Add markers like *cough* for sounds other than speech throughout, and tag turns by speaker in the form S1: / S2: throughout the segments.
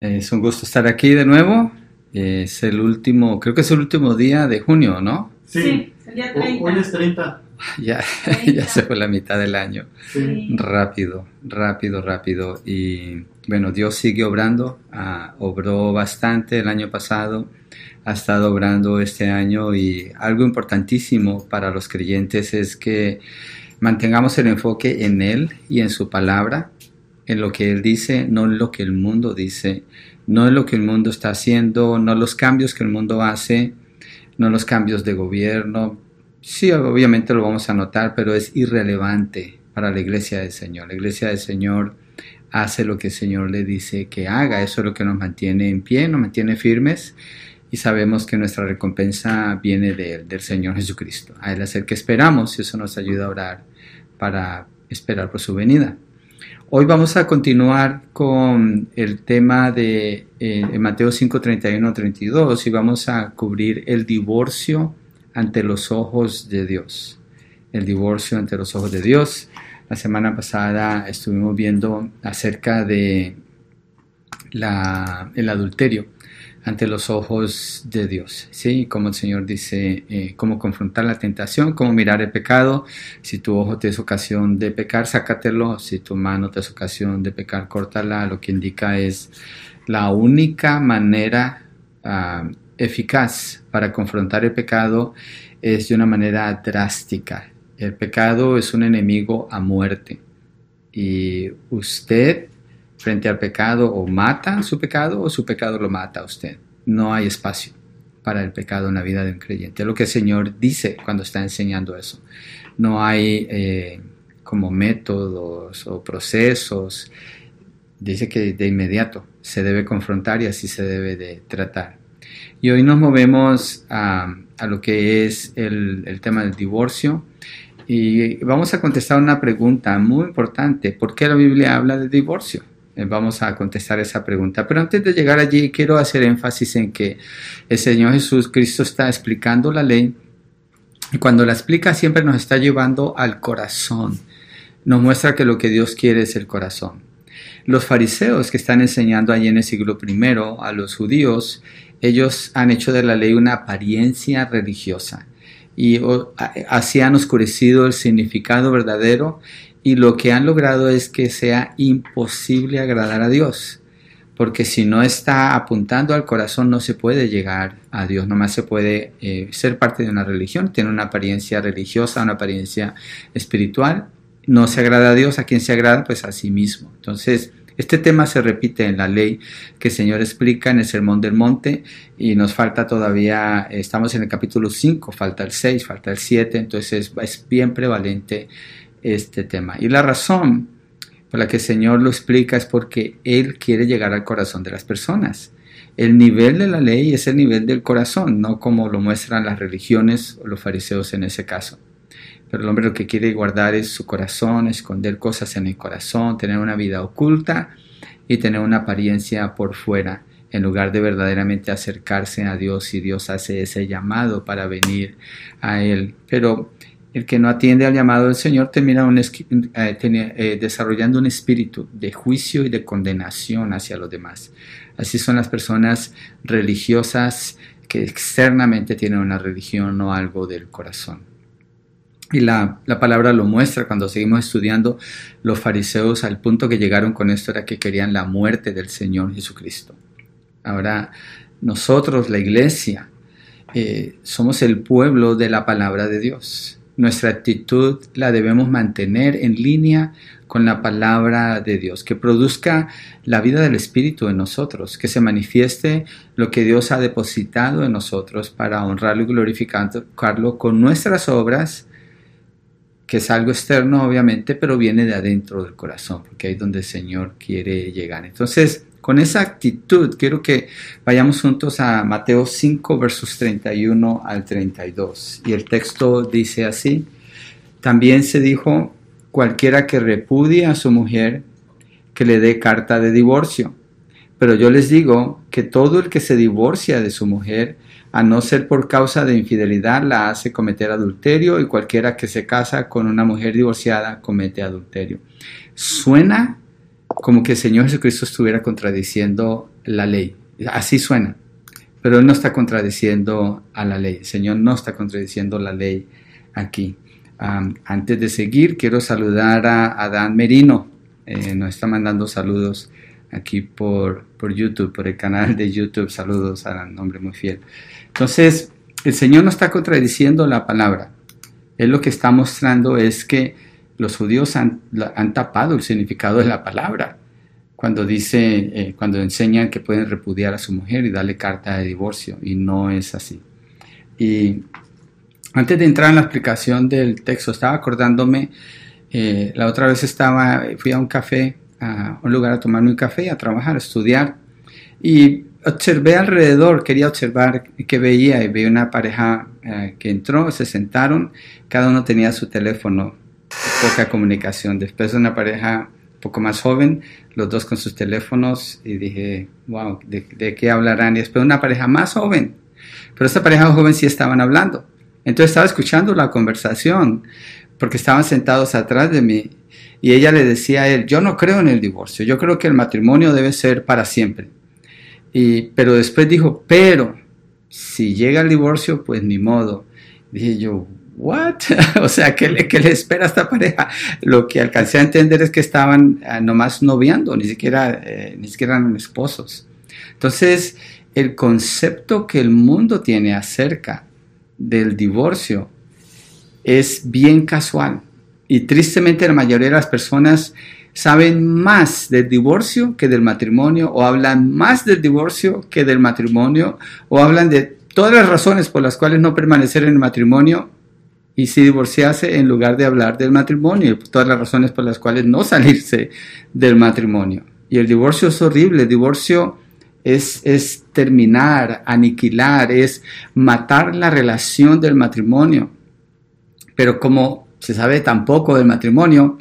S1: Es un gusto estar aquí de nuevo. Es el último, creo que es el último día de junio, ¿no?
S2: Sí, el día 30. Hoy es 30. *laughs*
S1: Ya, ya se fue la mitad del año.
S2: Sí.
S1: Rápido, rápido, rápido. Y bueno, Dios sigue obrando. Ah, obró bastante el año pasado. Ha estado obrando este año. Y algo importantísimo para los creyentes es que mantengamos el enfoque en Él y en su palabra en lo que Él dice, no en lo que el mundo dice, no en lo que el mundo está haciendo, no los cambios que el mundo hace, no los cambios de gobierno. Sí, obviamente lo vamos a notar, pero es irrelevante para la iglesia del Señor. La iglesia del Señor hace lo que el Señor le dice que haga. Eso es lo que nos mantiene en pie, nos mantiene firmes y sabemos que nuestra recompensa viene de del Señor Jesucristo. A Él hacer que esperamos y eso nos ayuda a orar para esperar por su venida. Hoy vamos a continuar con el tema de eh, Mateo 5, 31, 32 y vamos a cubrir el divorcio ante los ojos de Dios. El divorcio ante los ojos de Dios. La semana pasada estuvimos viendo acerca de el adulterio ante los ojos de Dios, ¿sí? Como el Señor dice, eh, cómo confrontar la tentación, cómo mirar el pecado. Si tu ojo te es ocasión de pecar, sácatelo. Si tu mano te es ocasión de pecar, córtala. Lo que indica es la única manera ah, eficaz para confrontar el pecado es de una manera drástica. El pecado es un enemigo a muerte. Y usted frente al pecado o mata su pecado o su pecado lo mata a usted. No hay espacio para el pecado en la vida de un creyente. Lo que el Señor dice cuando está enseñando eso. No hay eh, como métodos o procesos. Dice que de inmediato se debe confrontar y así se debe de tratar. Y hoy nos movemos a, lo que es el, el tema del divorcio. Y vamos a contestar una pregunta muy importante. ¿Por qué la Biblia habla de divorcio? Eh, vamos a contestar esa pregunta. Pero antes de llegar allí, quiero hacer énfasis en que el Señor Jesús Cristo está explicando la ley y cuando la explica siempre nos está llevando al corazón. Nos muestra que lo que Dios quiere es el corazón. Los fariseos que están enseñando allí en el siglo I a los judíos, ellos han hecho de la ley una apariencia religiosa y así han oscurecido el significado verdadero y lo que han logrado es que sea imposible agradar a Dios. Porque si no está apuntando al corazón no se puede llegar a Dios, nomás se puede eh, ser parte de una religión, tiene una apariencia religiosa, una apariencia espiritual, no se agrada a Dios, a quien se agrada pues a sí mismo. Entonces, este tema se repite en la ley que el Señor explica en el Sermón del Monte y nos falta todavía, estamos en el capítulo 5, falta el 6, falta el 7, entonces es bien prevalente este tema. Y la razón por la que el Señor lo explica es porque Él quiere llegar al corazón de las personas. El nivel de la ley es el nivel del corazón, no como lo muestran las religiones o los fariseos en ese caso. Pero el hombre lo que quiere guardar es su corazón, esconder cosas en el corazón, tener una vida oculta y tener una apariencia por fuera, en lugar de verdaderamente acercarse a Dios y Dios hace ese llamado para venir a Él. Pero el que no atiende al llamado del Señor termina eh, eh, desarrollando un espíritu de juicio y de condenación hacia los demás. Así son las personas religiosas que externamente tienen una religión o algo del corazón. Y la, la, palabra lo muestra cuando seguimos estudiando los fariseos al punto que llegaron con esto era que querían la muerte del Señor Jesucristo. Ahora nosotros, la iglesia, eh, somos el pueblo de la palabra de Dios nuestra actitud la debemos mantener en línea con la palabra de Dios, que produzca la vida del Espíritu en nosotros, que se manifieste lo que Dios ha depositado en nosotros para honrarlo y glorificarlo con nuestras obras, que es algo externo obviamente, pero viene de adentro del corazón, porque ahí es donde el Señor quiere llegar. Entonces, con esa actitud, quiero que vayamos juntos a Mateo 5, versos 31 al 32. Y el texto dice así, también se dijo, cualquiera que repudie a su mujer, que le dé carta de divorcio. Pero yo les digo que todo el que se divorcia de su mujer, a no ser por causa de infidelidad, la hace cometer adulterio y cualquiera que se casa con una mujer divorciada comete adulterio. Suena como que el Señor Jesucristo estuviera contradiciendo la ley. Así suena. Pero Él no está contradiciendo a la ley. El Señor no está contradiciendo la ley aquí. antes de seguir, quiero saludar a, a Dan Merino. Eh, nos está mandando saludos aquí por, por YouTube, por el canal de YouTube. Saludos a un hombre muy fiel. Entonces, el Señor no está contradiciendo la palabra. Él lo que está mostrando es que los judíos han, tapado el significado de la palabra cuando dice, eh, cuando enseñan que pueden repudiar a su mujer y darle carta de divorcio, y no es así. Y antes de entrar en la explicación del texto, estaba acordándome, eh, la otra vez estaba, fui a un café, a un lugar a tomarme un café, a trabajar, a estudiar, y observé alrededor, quería observar qué veía, y vi una pareja eh, que entró, se sentaron, cada uno tenía su teléfono, poca comunicación. Después de una pareja poco más joven, los dos con sus teléfonos y dije, wow, ¿de, qué hablarán? Y después una pareja más joven, pero esta pareja joven sí estaban hablando. Entonces estaba escuchando la conversación porque estaban sentados atrás de mí y ella le decía a él, yo no creo en el divorcio, yo creo que el matrimonio debe ser para siempre. Y, pero después dijo, pero si llega el divorcio, pues ni modo. Dije yo, ¿what? *laughs* o sea, ¿qué le, le, espera a esta pareja? Lo que alcancé a entender es que estaban ah, nomás noviando, ni siquiera, eh, ni siquiera eran esposos. Entonces, el concepto que el mundo tiene acerca del divorcio es bien casual. Y tristemente la mayoría de las personas saben más del divorcio que del matrimonio, o hablan más del divorcio que del matrimonio, o hablan de todas las razones por las cuales no permanecer en el matrimonio y si divorciarse en lugar de hablar del matrimonio, todas las razones por las cuales no salirse del matrimonio. Y el divorcio es horrible, el divorcio es, es terminar, aniquilar, es matar la relación del matrimonio. Pero como se sabe tan poco del matrimonio,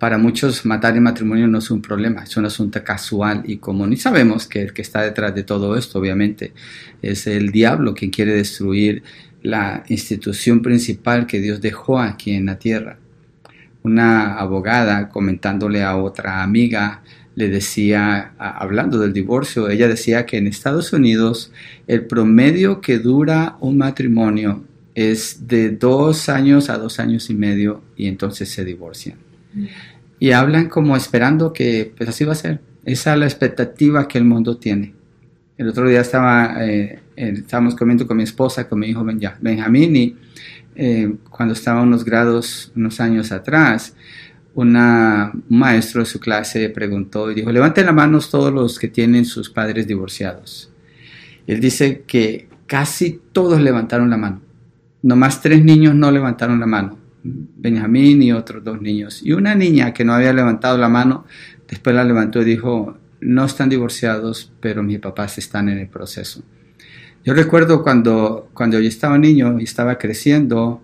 S1: para muchos matar el matrimonio no es un problema, es un asunto casual y común. Y sabemos que el que está detrás de todo esto, obviamente, es el diablo quien quiere destruir la institución principal que Dios dejó aquí en la tierra. Una abogada comentándole a otra amiga le decía, hablando del divorcio, ella decía que en Estados Unidos el promedio que dura un matrimonio es de dos años a dos años y medio y entonces se divorcian. Mm. Y hablan como esperando que pues así va a ser. Esa es la expectativa que el mundo tiene. El otro día estaba eh, estábamos comiendo con mi esposa, con mi hijo Benjamín, y eh, cuando estaba unos grados, unos años atrás, una, un maestro de su clase preguntó y dijo, levanten las manos todos los que tienen sus padres divorciados. Él dice que casi todos levantaron la mano. Nomás tres niños no levantaron la mano. Benjamín y otros dos niños. Y una niña que no había levantado la mano, después la levantó y dijo, no están divorciados, pero mis papás están en el proceso. Yo recuerdo cuando, cuando yo estaba niño y estaba creciendo,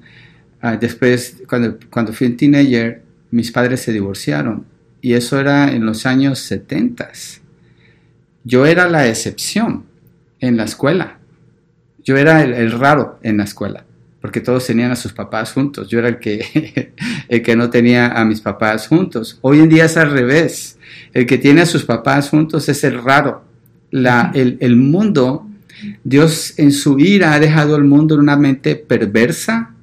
S1: ah, después cuando, cuando fui un teenager, mis padres se divorciaron y eso era en los años 70. Yo era la excepción en la escuela. Yo era el, raro en la escuela, porque todos tenían a sus papás juntos. Yo era el que, *laughs* el que no tenía a mis papás juntos. Hoy en día es al revés. El que tiene a sus papás juntos es el raro. La, el, el mundo Dios en su ira ha dejado el mundo en una mente perversa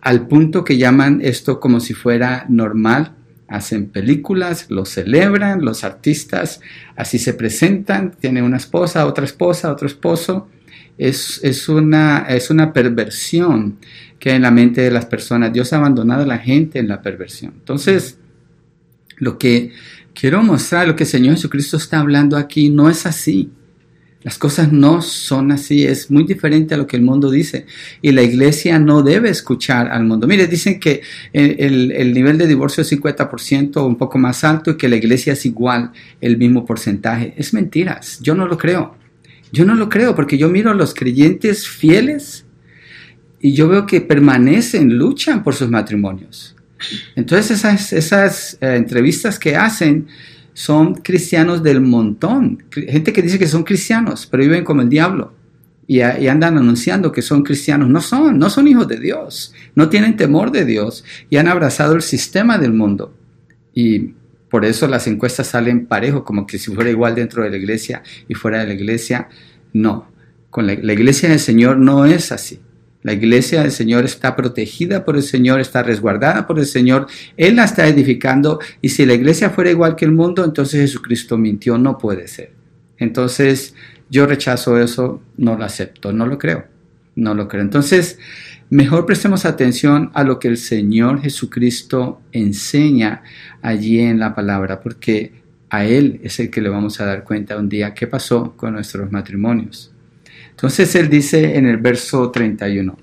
S1: al punto que llaman esto como si fuera normal. Hacen películas, lo celebran, los artistas así se presentan, tiene una esposa, otra esposa, otro esposo. Es, es, una, es una perversión que hay en la mente de las personas. Dios ha abandonado a la gente en la perversión. Entonces, lo que quiero mostrar, lo que el Señor Jesucristo está hablando aquí, no es así. Las cosas no son así, es muy diferente a lo que el mundo dice. Y la iglesia no debe escuchar al mundo. Mire, dicen que el, nivel de divorcio es 50% o un poco más alto y que la iglesia es igual, el mismo porcentaje. Es mentiras, yo no lo creo. Yo no lo creo porque yo miro a los creyentes fieles y yo veo que permanecen, luchan por sus matrimonios. Entonces esas, eh, entrevistas que hacen son cristianos del montón. Gente que dice que son cristianos, pero viven como el diablo. Y, andan anunciando que son cristianos. No son, no son hijos de Dios. No tienen temor de Dios y han abrazado el sistema del mundo. Y Por eso las encuestas salen parejo, como que si fuera igual dentro de la iglesia y fuera de la iglesia. No, con la iglesia del Señor no es así. La iglesia del Señor está protegida por el Señor, está resguardada por el Señor, Él la está edificando y si la iglesia fuera igual que el mundo, entonces Jesucristo mintió, no puede ser. Entonces yo rechazo eso, no lo acepto, no lo creo, no lo creo. Entonces, mejor prestemos atención a lo que el Señor Jesucristo enseña allí en la palabra, porque a Él es el que le vamos a dar cuenta un día qué pasó con nuestros matrimonios. Entonces Él dice en el verso 31,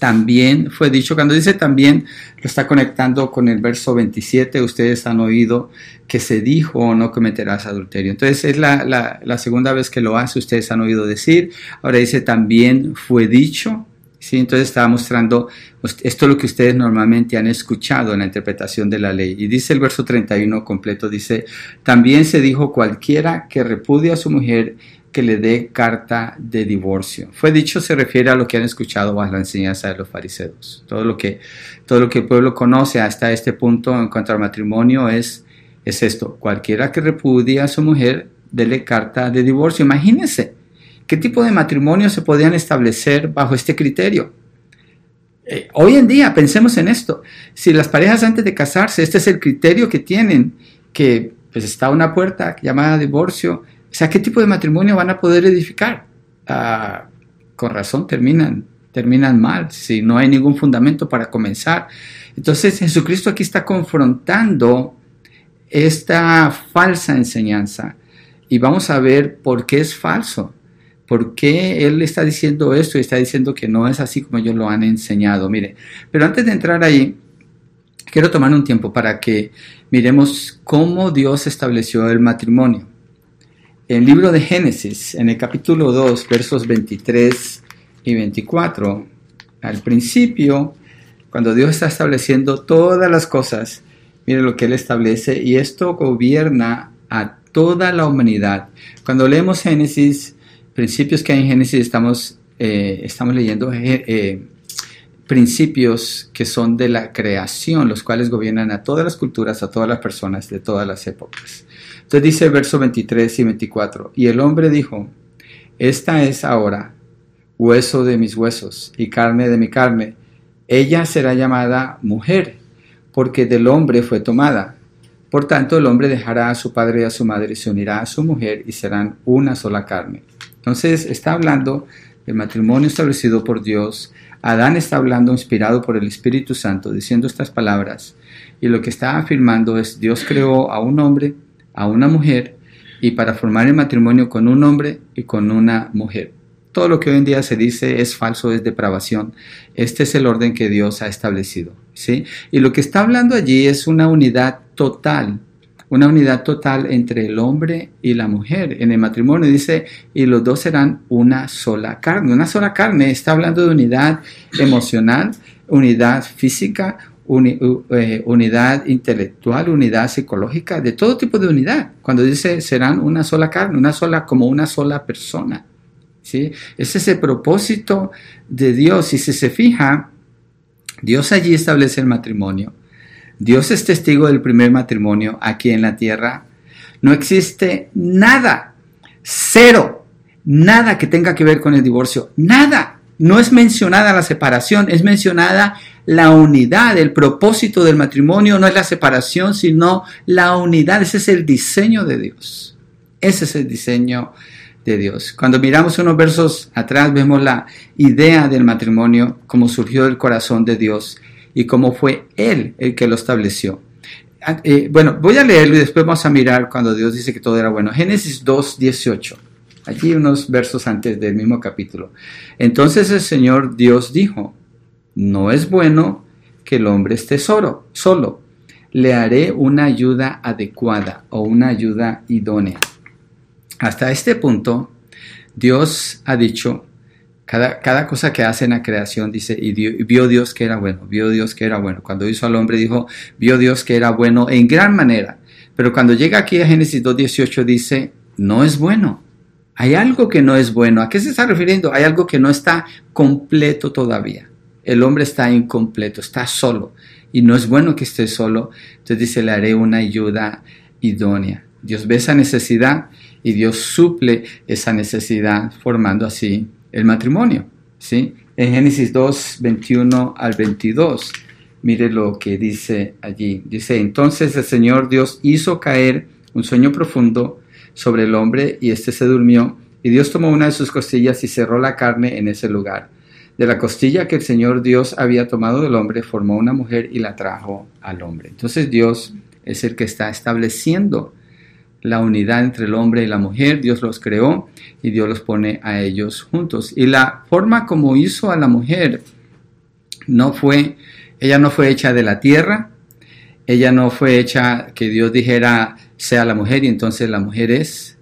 S1: también fue dicho, cuando dice también, lo está conectando con el verso 27, ustedes han oído que se dijo no cometerás adulterio. Entonces es la, segunda vez que lo hace, ustedes han oído decir, ahora dice también fue dicho, ¿sí? entonces estaba mostrando, pues, esto es lo que ustedes normalmente han escuchado en la interpretación de la ley. Y dice el verso 31 completo, dice, también se dijo cualquiera que repudia a su mujer que le dé carta de divorcio. Fue dicho se refiere a lo que han escuchado bajo la enseñanza de los fariseos. Todo lo que, todo lo que el pueblo conoce hasta este punto en cuanto al matrimonio es, es esto. Cualquiera que repudia a su mujer, dele carta de divorcio. Imagínense qué tipo de matrimonio se podían establecer bajo este criterio. Eh, hoy en día, pensemos en esto. Si las parejas antes de casarse, este es el criterio que tienen, que pues está una puerta llamada divorcio, o sea, ¿qué tipo de matrimonio van a poder edificar? Ah, con razón terminan, terminan mal, si no hay ningún fundamento para comenzar. Entonces Jesucristo aquí está confrontando esta falsa enseñanza y vamos a ver por qué es falso. ¿Por qué Él está diciendo esto y está diciendo que no es así como ellos lo han enseñado? Mire, pero antes de entrar ahí, quiero tomar un tiempo para que miremos cómo Dios estableció el matrimonio el libro de Génesis, en el capítulo 2, versos 23 y 24, al principio, cuando Dios está estableciendo todas las cosas, mire lo que Él establece, y esto gobierna a toda la humanidad. Cuando leemos Génesis, principios que hay en Génesis, estamos, eh, estamos leyendo eh, eh, principios que son de la creación, los cuales gobiernan a todas las culturas, a todas las personas de todas las épocas. Entonces dice verso 23 y 24, y el hombre dijo, esta es ahora hueso de mis huesos y carne de mi carne, ella será llamada mujer, porque del hombre fue tomada. Por tanto, el hombre dejará a su padre y a su madre y se unirá a su mujer y serán una sola carne. Entonces está hablando del matrimonio establecido por Dios. Adán está hablando inspirado por el Espíritu Santo, diciendo estas palabras. Y lo que está afirmando es, Dios creó a un hombre a una mujer y para formar el matrimonio con un hombre y con una mujer. Todo lo que hoy en día se dice es falso, es depravación. Este es el orden que Dios ha establecido. ¿sí? Y lo que está hablando allí es una unidad total, una unidad total entre el hombre y la mujer. En el matrimonio dice, y los dos serán una sola carne. Una sola carne está hablando de unidad emocional, unidad física, eh, unidad intelectual, unidad psicológica, de todo tipo de unidad. Cuando dice serán una sola carne, una sola como una sola persona. ¿sí? Ese es el propósito de Dios. Y si se fija, Dios allí establece el matrimonio. Dios es testigo del primer matrimonio aquí en la tierra. No existe nada, cero, nada que tenga que ver con el divorcio. Nada. No es mencionada la separación, es mencionada la unidad, el propósito del matrimonio no es la separación, sino la unidad. Ese es el diseño de Dios. Ese es el diseño de Dios. Cuando miramos unos versos atrás, vemos la idea del matrimonio, cómo surgió del corazón de Dios y cómo fue Él el que lo estableció. Ah, eh, bueno, voy a leerlo y después vamos a mirar cuando Dios dice que todo era bueno. Génesis 2, 18. Allí unos versos antes del mismo capítulo. Entonces el Señor Dios dijo, no es bueno que el hombre esté solo, solo. Le haré una ayuda adecuada o una ayuda idónea. Hasta este punto, Dios ha dicho, cada, cada cosa que hace en la creación dice, y, vio Dios que era bueno, vio Dios que era bueno. Cuando hizo al hombre dijo, vio Dios que era bueno en gran manera. Pero cuando llega aquí a Génesis 2.18 dice, no es bueno. Hay algo que no es bueno. ¿A qué se está refiriendo? Hay algo que no está completo todavía el hombre está incompleto, está solo. y no es bueno que esté solo. Entonces dice, le haré una ayuda idónea. Dios ve esa necesidad y Dios suple esa necesidad formando así el matrimonio. ¿sí? En Génesis 2, 21 al 22, mire lo que dice allí. Dice, entonces el Señor Dios hizo caer un sueño profundo sobre el hombre y éste se durmió. Y Dios tomó una de sus costillas y cerró la carne en ese lugar. De la costilla que el Señor Dios había tomado del hombre, formó una mujer y la trajo al hombre. Entonces Dios es el que está estableciendo la unidad entre el hombre y la mujer. Dios los creó y Dios los pone a ellos juntos. Y la forma como hizo a la mujer no fue, ella no fue hecha de la tierra, ella no fue hecha que Dios dijera sea la mujer y entonces la mujer es.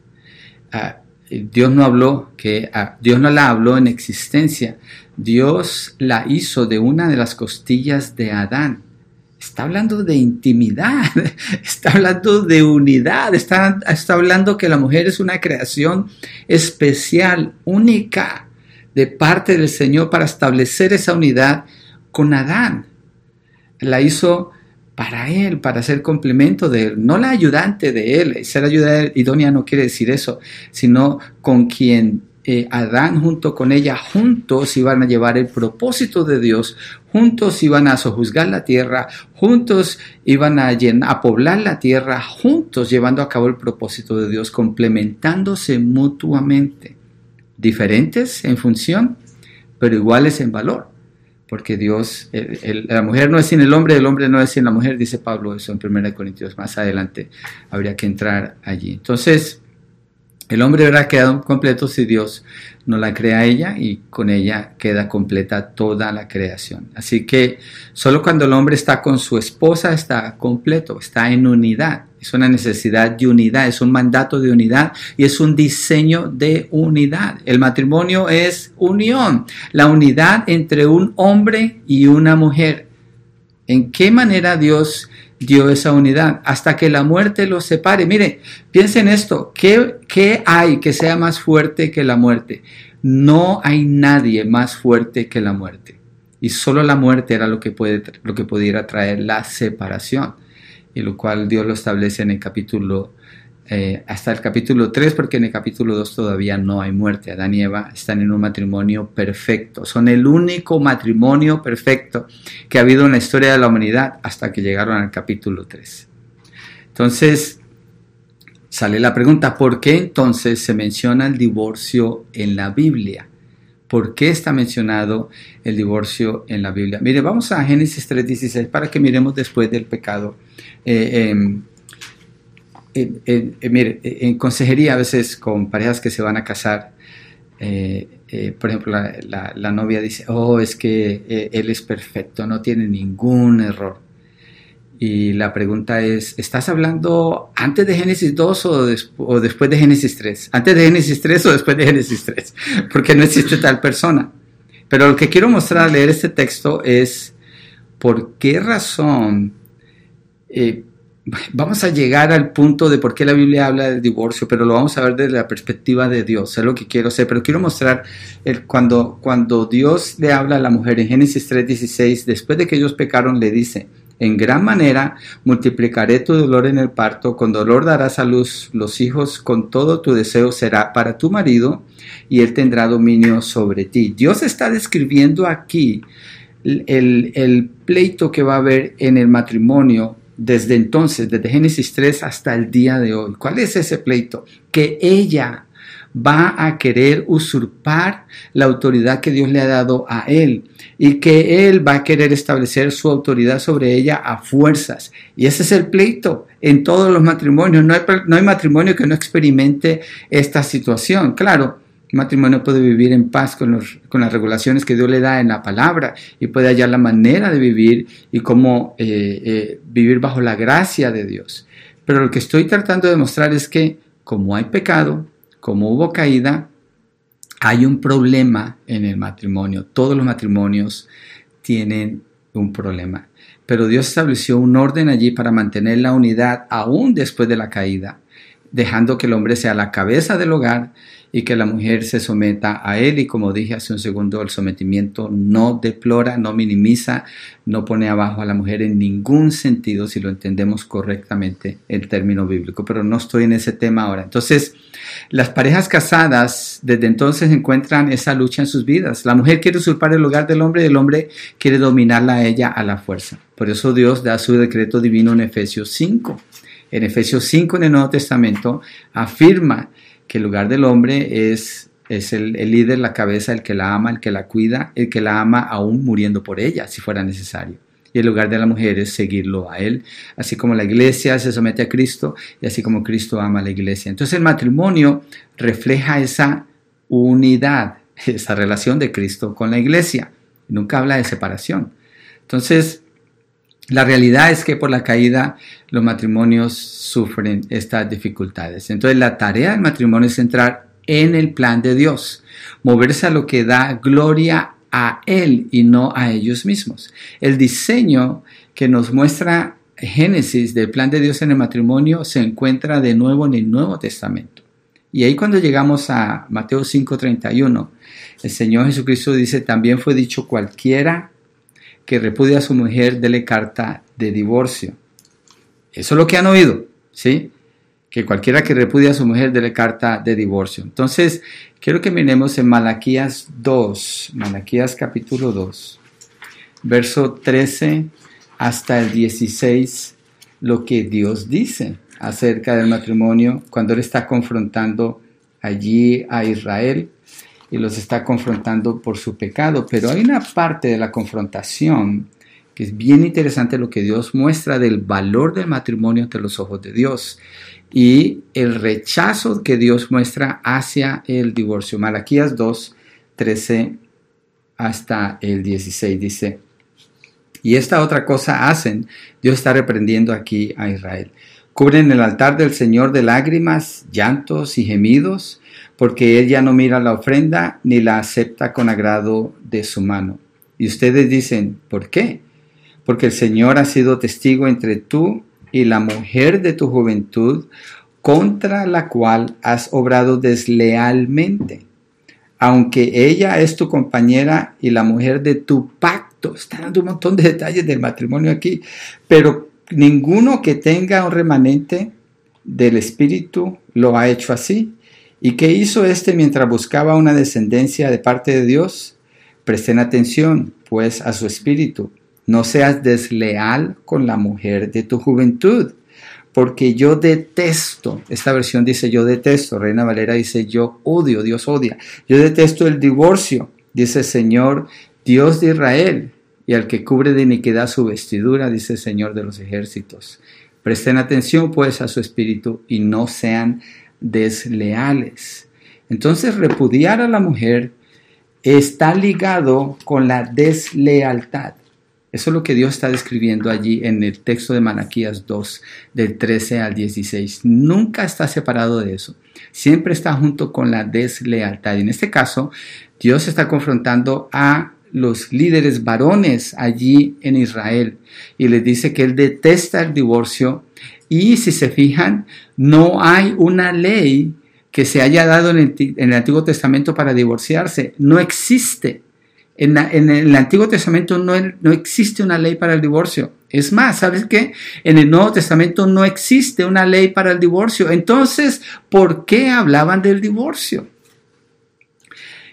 S1: Ah, Dios no habló que ah, Dios no la habló en existencia. Dios la hizo de una de las costillas de Adán. Está hablando de intimidad, *laughs* está hablando de unidad, está, está hablando que la mujer es una creación especial, única, de parte del Señor para establecer esa unidad con Adán. La hizo para Él, para ser complemento de Él, no la ayudante de Él. Ser ayuda idónea no quiere decir eso, sino con quien eh, Adán junto con ella, juntos iban a llevar el propósito de Dios, juntos iban a sojuzgar la tierra, juntos iban a poblar la tierra, juntos llevando a cabo el propósito de Dios, complementándose mutuamente, diferentes en función, pero iguales en valor porque Dios, la mujer no es sin el hombre, el hombre no es sin la mujer, dice Pablo eso en 1 Corintios, más adelante habría que entrar allí. Entonces, el hombre habrá quedado completo si Dios no la crea ella y con ella queda completa toda la creación. Así que solo cuando el hombre está con su esposa está completo, está en unidad. Es una necesidad de unidad, es un mandato de unidad y es un diseño de unidad. El matrimonio es unión, la unidad entre un hombre y una mujer. ¿En qué manera Dios dio esa unidad hasta que la muerte los separe. Mire, piensen esto, ¿qué, ¿qué hay que sea más fuerte que la muerte? No hay nadie más fuerte que la muerte. Y solo la muerte era lo que, puede, lo que pudiera traer la separación. Y lo cual Dios lo establece en el capítulo eh, hasta el capítulo 3, porque en el capítulo 2 todavía no hay muerte. Adán y Eva están en un matrimonio perfecto. Son el único matrimonio perfecto que ha habido en la historia de la humanidad hasta que llegaron al capítulo 3. Entonces, sale la pregunta, ¿por qué entonces se menciona el divorcio en la Biblia? ¿Por qué está mencionado el divorcio en la Biblia? Mire, vamos a Génesis 3.16 para que miremos después del pecado. Eh, em, mire, en consejería a veces con parejas que se van a casar, eh, eh, por ejemplo, la, novia dice, oh, es que eh, él es perfecto, no tiene ningún error. Y la pregunta es, ¿estás hablando antes de Génesis 2 o, o, después de Génesis 3? ¿Antes de Génesis 3 o después de Génesis 3? *laughs* Porque no existe tal persona. Pero lo que quiero mostrar al leer este texto es por qué razón vamos a llegar al punto de por qué la Biblia habla del divorcio, pero lo vamos a ver desde la perspectiva de Dios, es lo que quiero hacer, pero quiero mostrar cuando, cuando Dios le habla a la mujer en Génesis 3:16, después de que ellos pecaron, le dice, en gran manera multiplicaré tu dolor en el parto, con dolor darás a luz los hijos, con todo tu deseo será para tu marido y él tendrá dominio sobre ti. Dios está describiendo aquí el pleito que va a haber en el matrimonio desde entonces, desde Génesis 3 hasta el día de hoy. ¿Cuál es ese pleito? Que ella va a querer usurpar la autoridad que Dios le ha dado a él y que él va a querer establecer su autoridad sobre ella a fuerzas. Y ese es el pleito en todos los matrimonios. No hay, no hay matrimonio que no experimente esta situación. Claro, matrimonio puede vivir en paz con, las regulaciones que Dios le da en la palabra y puede hallar la manera de vivir y cómo eh, eh, vivir bajo la gracia de Dios. Pero lo que estoy tratando de mostrar es que como hay pecado, como hubo caída, hay un problema en el matrimonio. Todos los matrimonios tienen un problema. Pero Dios estableció un orden allí para mantener la unidad aún después de la caída, dejando que el hombre sea la cabeza del hogar y que la mujer se someta a él y como dije hace un segundo, el sometimiento no deplora, no minimiza, no pone abajo a la mujer en ningún sentido si lo entendemos correctamente el término bíblico, pero no estoy en ese tema ahora. Entonces, las parejas casadas desde entonces encuentran esa lucha en sus vidas. La mujer quiere usurpar el lugar del hombre y el hombre quiere dominarla a ella a la fuerza. Por eso Dios da su decreto divino en Efesios 5. En Efesios 5 en el Nuevo Testamento afirma que el lugar del hombre es, es el, líder, la cabeza, el que la ama, el que la cuida, el que la ama aún muriendo por ella, si fuera necesario. Y el lugar de la mujer es seguirlo a Él, así como la iglesia se somete a Cristo y así como Cristo ama a la iglesia. Entonces el matrimonio refleja esa unidad, esa relación de Cristo con la iglesia. Nunca habla de separación. Entonces, la realidad es que por la caída los matrimonios sufren estas dificultades. Entonces la tarea del matrimonio es entrar en el plan de Dios, moverse a lo que da gloria a Él y no a ellos mismos. El diseño que nos muestra Génesis del plan de Dios en el matrimonio se encuentra de nuevo en el Nuevo Testamento. Y ahí cuando llegamos a Mateo 5:31, el Señor Jesucristo dice, también fue dicho cualquiera que repudia a su mujer, dele carta de divorcio. Eso es lo que han oído, ¿sí? Que cualquiera que repudia a su mujer, dele carta de divorcio. Entonces, quiero que miremos en Malaquías 2, Malaquías capítulo 2, verso 13 hasta el 16, lo que Dios dice acerca del matrimonio cuando Él está confrontando allí a Israel y los está confrontando por su pecado. Pero hay una parte de la confrontación que es bien interesante lo que Dios muestra del valor del matrimonio ante los ojos de Dios y el rechazo que Dios muestra hacia el divorcio. Malaquías 2, 13 hasta el 16 dice, y esta otra cosa hacen, Dios está reprendiendo aquí a Israel. Cubren el altar del Señor de lágrimas, llantos y gemidos, porque Él ya no mira la ofrenda ni la acepta con agrado de su mano. Y ustedes dicen, ¿por qué? Porque el Señor ha sido testigo entre tú y la mujer de tu juventud, contra la cual has obrado deslealmente. Aunque ella es tu compañera y la mujer de tu pacto, está dando un montón de detalles del matrimonio aquí, pero ninguno que tenga un remanente del Espíritu lo ha hecho así. ¿Y qué hizo éste mientras buscaba una descendencia de parte de Dios? Presten atención, pues, a su espíritu. No seas desleal con la mujer de tu juventud, porque yo detesto, esta versión dice yo detesto, Reina Valera dice yo odio, Dios odia. Yo detesto el divorcio, dice Señor, Dios de Israel, y al que cubre de iniquidad su vestidura, dice el Señor de los ejércitos. Presten atención, pues, a su espíritu y no sean desleales. Entonces repudiar a la mujer está ligado con la deslealtad. Eso es lo que Dios está describiendo allí en el texto de Malaquías 2, del 13 al 16. Nunca está separado de eso. Siempre está junto con la deslealtad. Y en este caso, Dios está confrontando a los líderes varones allí en Israel y les dice que él detesta el divorcio y si se fijan, no hay una ley que se haya dado en el, Antiguo Testamento para divorciarse. No existe. En, el Antiguo Testamento no, no, existe una ley para el divorcio. Es más, ¿sabes qué? En el Nuevo Testamento no existe una ley para el divorcio. Entonces, ¿por qué hablaban del divorcio?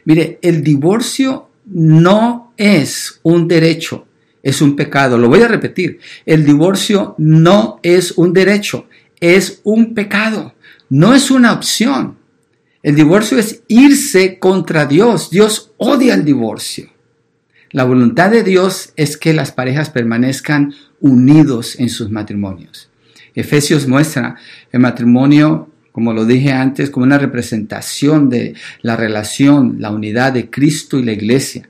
S1: Mire, el divorcio no es un derecho es un pecado. Lo voy a repetir. El divorcio no es un derecho, es un pecado. No es una opción. El divorcio es irse contra Dios. Dios odia el divorcio. La voluntad de Dios es que las parejas permanezcan unidos en sus matrimonios. Efesios muestra el matrimonio, como lo dije antes, como una representación de la relación, la unidad de Cristo y la iglesia.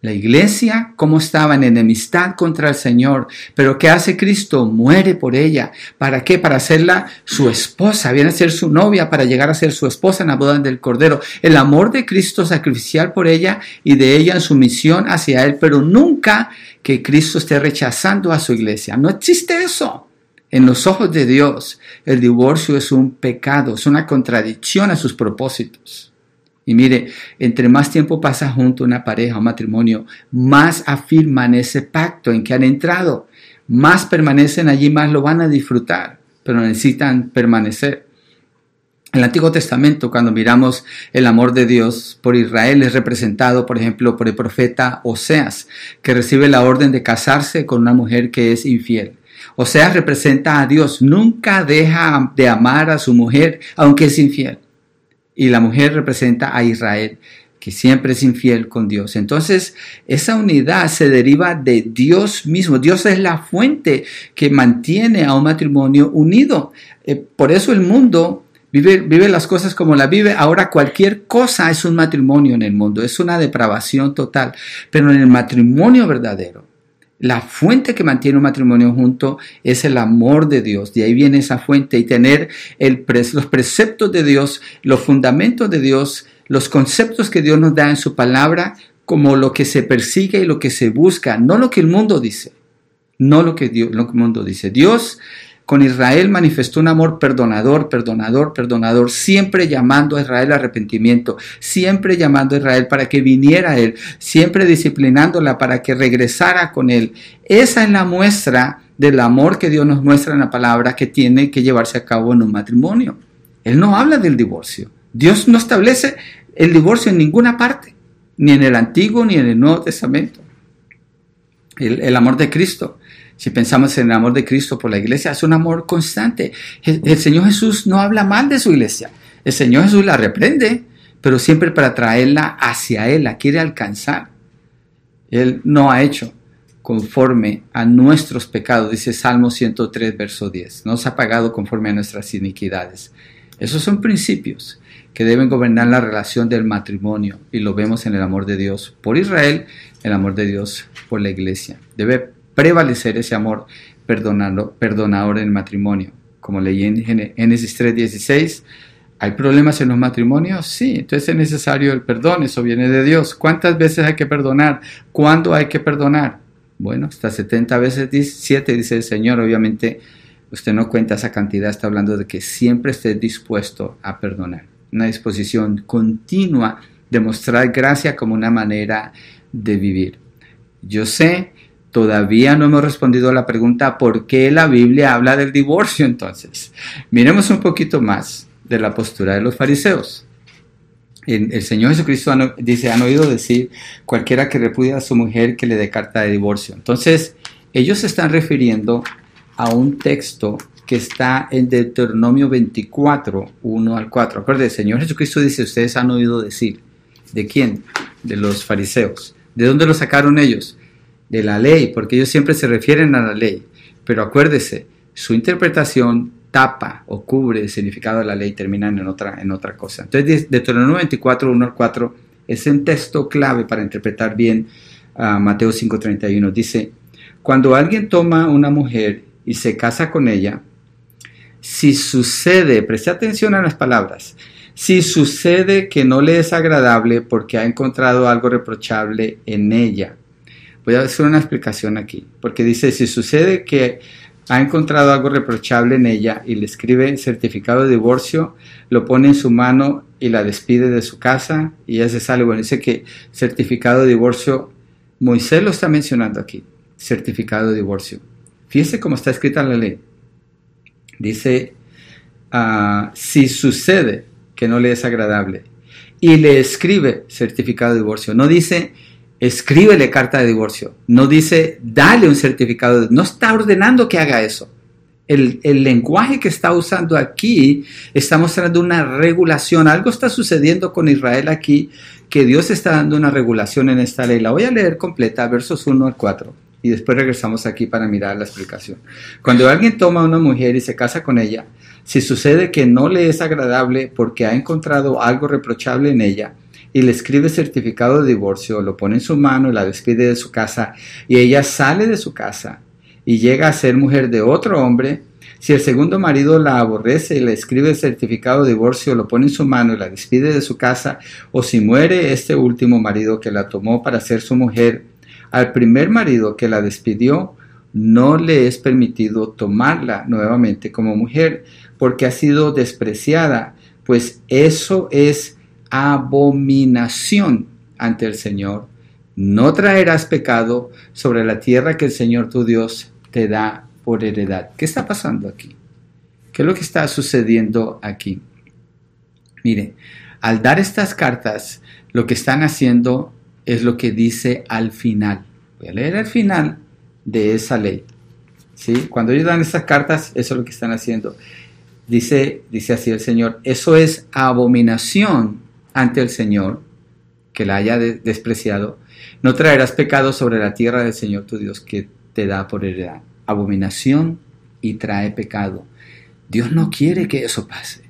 S1: La iglesia, como estaba en enemistad contra el Señor, pero ¿qué hace Cristo? Muere por ella. ¿Para qué? Para hacerla su esposa, viene a ser su novia, para llegar a ser su esposa en la boda del Cordero. El amor de Cristo sacrificial por ella y de ella en su misión hacia Él, pero nunca que Cristo esté rechazando a su iglesia. No existe eso. En los ojos de Dios, el divorcio es un pecado, es una contradicción a sus propósitos. Y mire, entre más tiempo pasa junto una pareja, un matrimonio, más afirman ese pacto en que han entrado, más permanecen allí, más lo van a disfrutar, pero necesitan permanecer. En el Antiguo Testamento, cuando miramos el amor de Dios por Israel, es representado, por ejemplo, por el profeta Oseas, que recibe la orden de casarse con una mujer que es infiel. Oseas representa a Dios, nunca deja de amar a su mujer, aunque es infiel y la mujer representa a Israel, que siempre es infiel con Dios. Entonces, esa unidad se deriva de Dios mismo. Dios es la fuente que mantiene a un matrimonio unido. Eh, por eso el mundo vive, vive las cosas como la vive. Ahora cualquier cosa es un matrimonio en el mundo, es una depravación total. Pero en el matrimonio verdadero, la fuente que mantiene un matrimonio junto es el amor de Dios. De ahí viene esa fuente y tener los preceptos de Dios, los fundamentos de Dios, los conceptos que Dios nos da en su palabra como lo que se persigue y lo que se busca, no lo que el mundo dice, no lo que el mundo dice. Dios con Israel manifestó un amor perdonador, perdonador, perdonador, siempre llamando a Israel al arrepentimiento, siempre llamando a Israel para que viniera a él, siempre disciplinándola para que regresara con él. Esa es la muestra del amor que Dios nos muestra en la palabra que tiene que llevarse a cabo en un matrimonio. Él no habla del divorcio. Dios no establece el divorcio en ninguna parte, ni en el Antiguo ni en el Nuevo Testamento. El, el amor de Cristo si pensamos en el amor de Cristo por la iglesia, es un amor constante. El Señor Jesús no habla mal de su iglesia. El Señor Jesús la reprende, pero siempre para traerla hacia Él, la quiere alcanzar. Él no ha hecho conforme a nuestros pecados, dice Salmo 103, verso 10. No se ha pagado conforme a nuestras iniquidades. Esos son principios que deben gobernar la relación del matrimonio y lo vemos en el amor de Dios por Israel, el amor de Dios por la iglesia. Debe prevalecer ese amor perdonando, perdonador en el matrimonio. Como leí en Génesis 3:16, ¿hay problemas en los matrimonios? Sí, entonces es necesario el perdón, eso viene de Dios. ¿Cuántas veces hay que perdonar? ¿Cuándo hay que perdonar? Bueno, hasta 70 veces 7 dice el Señor, obviamente usted no cuenta esa cantidad, está hablando de que siempre esté dispuesto a perdonar. Una disposición continua de mostrar gracia como una manera de vivir. Yo sé Todavía no hemos respondido a la pregunta por qué la Biblia habla del divorcio entonces. Miremos un poquito más de la postura de los fariseos. El, Señor Jesucristo dice, han oído decir cualquiera que repudia a su mujer que le dé carta de divorcio. Entonces, ellos se están refiriendo a un texto que está en Deuteronomio 24, 1 al 4. Acuérdense, el Señor Jesucristo dice, ustedes han oído decir. ¿De quién? De los fariseos. ¿De dónde lo sacaron ellos? De la ley, porque ellos siempre se refieren a la ley. Pero acuérdese, su interpretación tapa o cubre el significado de la ley, terminan en otra, en otra cosa. Entonces, Deuteronomio 24, 1 al 4 es un texto clave para interpretar bien a Mateo 5:31. Dice, cuando alguien toma una mujer y se casa con ella, si sucede, preste atención a las palabras, si sucede que no le es agradable porque ha encontrado algo reprochable en ella, Voy a hacer una explicación aquí, porque dice, si sucede que ha encontrado algo reprochable en ella y le escribe certificado de divorcio, lo pone en su mano y la despide de su casa y ella se sale. Bueno, dice que certificado de divorcio, Moisés lo está mencionando aquí, certificado de divorcio. Fíjese cómo está escrita la ley. Dice, ah, si sucede que no le es agradable y le escribe certificado de divorcio, no dice escríbele carta de divorcio. No dice, dale un certificado. No está ordenando que haga eso. El, lenguaje que está usando aquí está mostrando una regulación. Algo está sucediendo con Israel aquí, que Dios está dando una regulación en esta ley. La voy a leer completa, versos 1 al 4, y después regresamos aquí para mirar la explicación. Cuando alguien toma a una mujer y se casa con ella, si sucede que no le es agradable porque ha encontrado algo reprochable en ella, y le escribe certificado de divorcio, lo pone en su mano la despide de su casa y ella sale de su casa y llega a ser mujer de otro hombre, si el segundo marido la aborrece y le escribe certificado de divorcio, lo pone en su mano y la despide de su casa, o si muere este último marido que la tomó para ser su mujer, al primer marido que la despidió, no le es permitido tomarla nuevamente como mujer, porque ha sido despreciada, pues eso es abominación ante el Señor. No traerás pecado sobre la tierra que el Señor tu Dios te da por heredad. ¿Qué está pasando aquí? ¿Qué es lo que está sucediendo aquí? Mire, al dar estas cartas, lo que están haciendo es lo que dice al final. Voy a leer al final de esa ley. ¿Sí? Cuando ellos dan estas cartas, eso es lo que están haciendo. Dice, dice así el Señor, eso es abominación ante el Señor, que la haya despreciado. No traerás pecado sobre la tierra del Señor tu Dios que te da por heredad. Abominación y trae pecado. Dios no quiere que eso pase.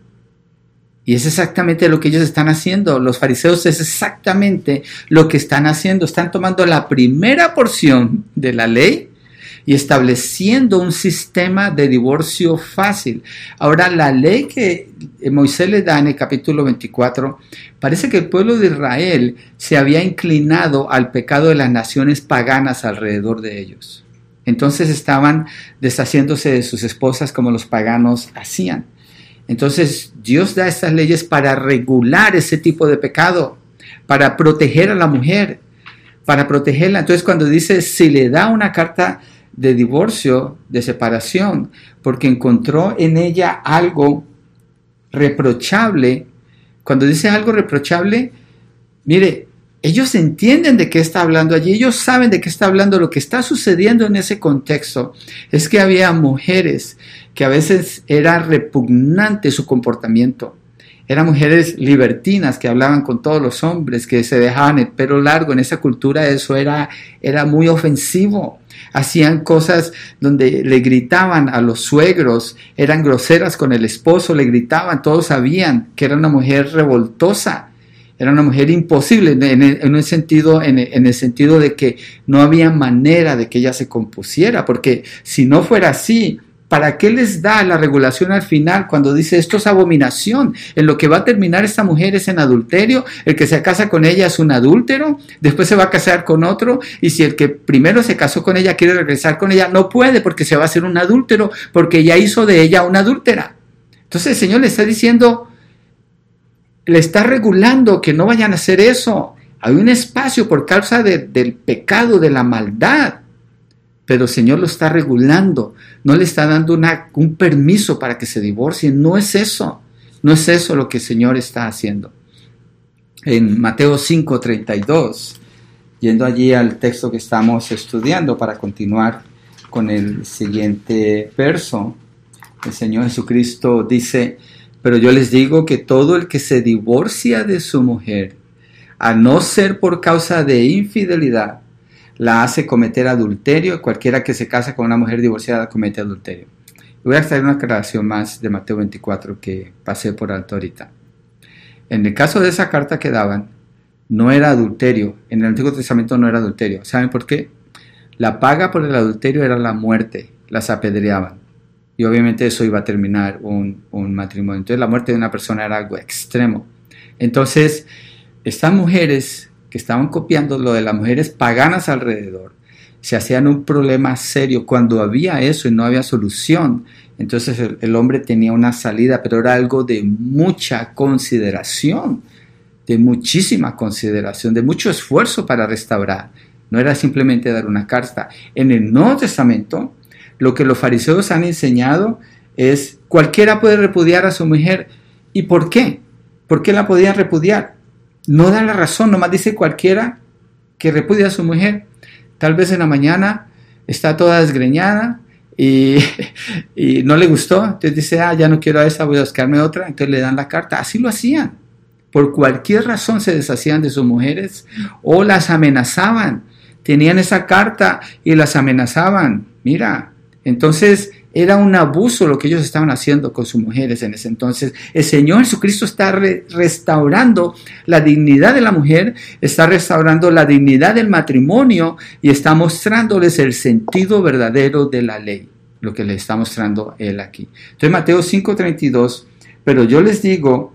S1: Y es exactamente lo que ellos están haciendo. Los fariseos es exactamente lo que están haciendo. Están tomando la primera porción de la ley y estableciendo un sistema de divorcio fácil. Ahora, la ley que Moisés le da en el capítulo 24, parece que el pueblo de Israel se había inclinado al pecado de las naciones paganas alrededor de ellos. Entonces estaban deshaciéndose de sus esposas como los paganos hacían. Entonces Dios da estas leyes para regular ese tipo de pecado, para proteger a la mujer, para protegerla. Entonces cuando dice, si le da una carta de divorcio, de separación, porque encontró en ella algo reprochable, cuando dice algo reprochable, mire, ellos entienden de qué está hablando allí, ellos saben de qué está hablando. Lo que está sucediendo en ese contexto es que había mujeres que a veces era repugnante su comportamiento. Eran mujeres libertinas que hablaban con todos los hombres, que se dejaban el pelo largo. En esa cultura eso era, era muy ofensivo. Hacían cosas donde le gritaban a los suegros, eran groseras con el esposo, le gritaban, todos sabían que era una mujer revoltosa era una mujer imposible en, el, sentido, en, el sentido de que no había manera de que ella se compusiera, porque si no fuera así, ¿para qué les da la regulación al final cuando dice esto es abominación? En lo que va a terminar esta mujer es en adulterio, el que se casa con ella es un adúltero, después se va a casar con otro, y si el que primero se casó con ella quiere regresar con ella, no puede porque se va a hacer un adúltero, porque ya hizo de ella una adúltera. Entonces el Señor le está diciendo, le está regulando que no vayan a hacer eso. Hay un espacio por causa del pecado, de la maldad. Pero el Señor lo está regulando. No le está dando un permiso para que se divorcien. No es eso. No es eso lo que el Señor está haciendo. En Mateo 5:32, yendo allí al texto que estamos estudiando para continuar con el siguiente verso, el Señor Jesucristo dice, pero yo les digo que todo el que se divorcia de su mujer, a no ser por causa de infidelidad, la hace cometer adulterio. Cualquiera que se casa con una mujer divorciada comete adulterio. Voy a traer una aclaración más de Mateo 24 que pasé por alto ahorita. En el caso de esa carta que daban, no era adulterio. En el Antiguo Testamento no era adulterio. ¿Saben por qué? La paga por el adulterio era la muerte. Las apedreaban y obviamente eso iba a terminar un, matrimonio. Entonces la muerte de una persona era algo extremo. Entonces, estas mujeres que estaban copiando lo de las mujeres paganas alrededor, se hacían un problema serio cuando había eso y no había solución. Entonces el, hombre tenía una salida, pero era algo de mucha consideración, de muchísima consideración, de mucho esfuerzo para restaurar. No era simplemente dar una carta. En el Nuevo Testamento, lo que los fariseos han enseñado es cualquiera puede repudiar a su mujer. ¿Y por qué? ¿Por qué la podían repudiar? No da la razón, nomás dice cualquiera que repudia a su mujer. Tal vez en la mañana está toda desgreñada *laughs* y, no le gustó, entonces dice, ah, ya no quiero a esa, voy a buscarme otra, entonces le dan la carta. Así lo hacían. Por cualquier razón se deshacían de sus mujeres o las amenazaban. Tenían esa carta y las amenazaban. Mira, entonces era un abuso lo que ellos estaban haciendo con sus mujeres en ese entonces. El Señor Jesucristo está restaurando la dignidad de la mujer, está restaurando la dignidad del matrimonio y está mostrándoles el sentido verdadero de la ley, lo que le está mostrando él aquí. Entonces Mateo 5:32, pero yo les digo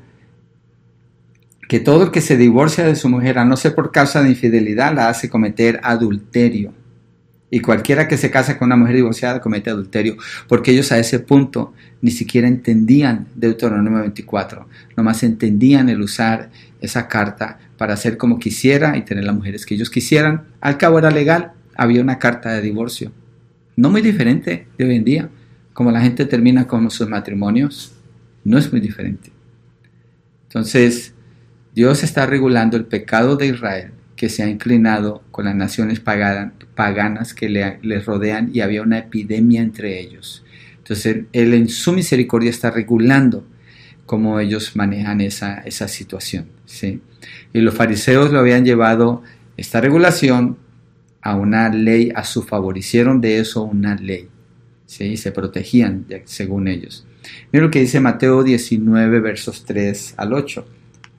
S1: que todo el que se divorcia de su mujer, a no ser por causa de infidelidad, la hace cometer adulterio. Y cualquiera que se casa con una mujer divorciada comete adulterio, porque ellos a ese punto ni siquiera entendían Deuteronomio 24, nomás entendían el usar esa carta para hacer como quisiera y tener las mujeres que ellos quisieran. Al cabo era legal, había una carta de divorcio. No muy diferente de hoy en día, como la gente termina con sus matrimonios, no es muy diferente. Entonces, Dios está regulando el pecado de Israel que se ha inclinado con las naciones paganas que le, les rodean y había una epidemia entre ellos. Entonces Él en su misericordia está regulando cómo ellos manejan esa, esa situación. ¿sí? Y los fariseos lo habían llevado esta regulación a una ley a su favor, hicieron de eso una ley. ¿sí? Se protegían según ellos. Mira lo que dice Mateo 19, versos 3 al 8.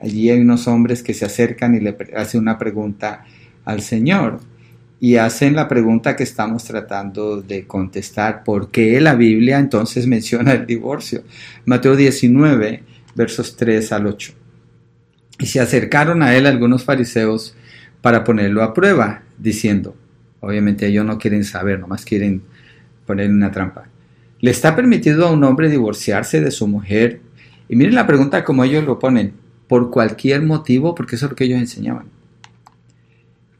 S1: Allí hay unos hombres que se acercan y le hacen una pregunta al Señor y hacen la pregunta que estamos tratando de contestar. ¿Por qué la Biblia entonces *laughs* menciona el divorcio? Mateo 19, versos 3 al 8. Y se acercaron a él algunos fariseos para ponerlo a prueba, diciendo, obviamente ellos no quieren saber, nomás quieren poner una trampa. ¿Le está permitido a un hombre divorciarse de su mujer? Y miren la pregunta como ellos lo ponen, por cualquier motivo, porque eso es lo que ellos enseñaban.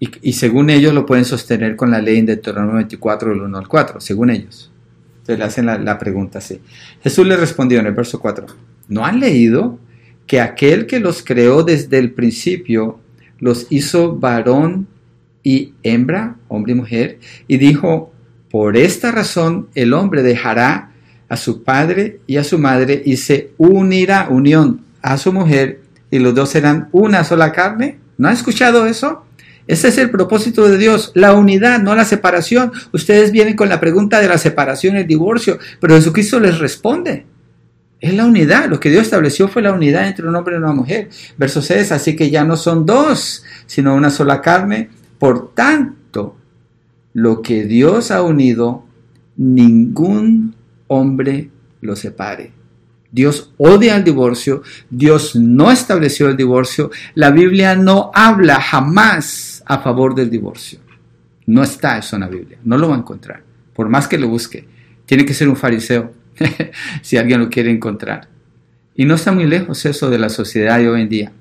S1: Y, según ellos lo pueden sostener con la ley en Deuteronomio 24, del 1 al 4, según ellos. Entonces le hacen la, pregunta así. Jesús le respondió en el verso 4, ¿no han leído que aquel que los creó desde el principio los hizo varón y hembra, hombre y mujer, y dijo, por esta razón el hombre dejará a su padre y a su madre y se unirá, unión, a su mujer y los dos serán una sola carne. ¿No ha escuchado eso? Ese es el propósito de Dios, la unidad, no la separación. Ustedes vienen con la pregunta de la separación el divorcio, pero Jesucristo les responde. Es la unidad, lo que Dios estableció fue la unidad entre un hombre y una mujer. Verso 6, así que ya no son dos, sino una sola carne. Por tanto, lo que Dios ha unido, ningún hombre lo separe. Dios odia el divorcio, Dios no estableció el divorcio, la Biblia no habla jamás a favor del divorcio. No está eso en la Biblia, no lo va a encontrar, por más que lo busque. Tiene que ser un fariseo, *laughs* si alguien lo quiere encontrar. Y no está muy lejos eso de la sociedad de hoy en día.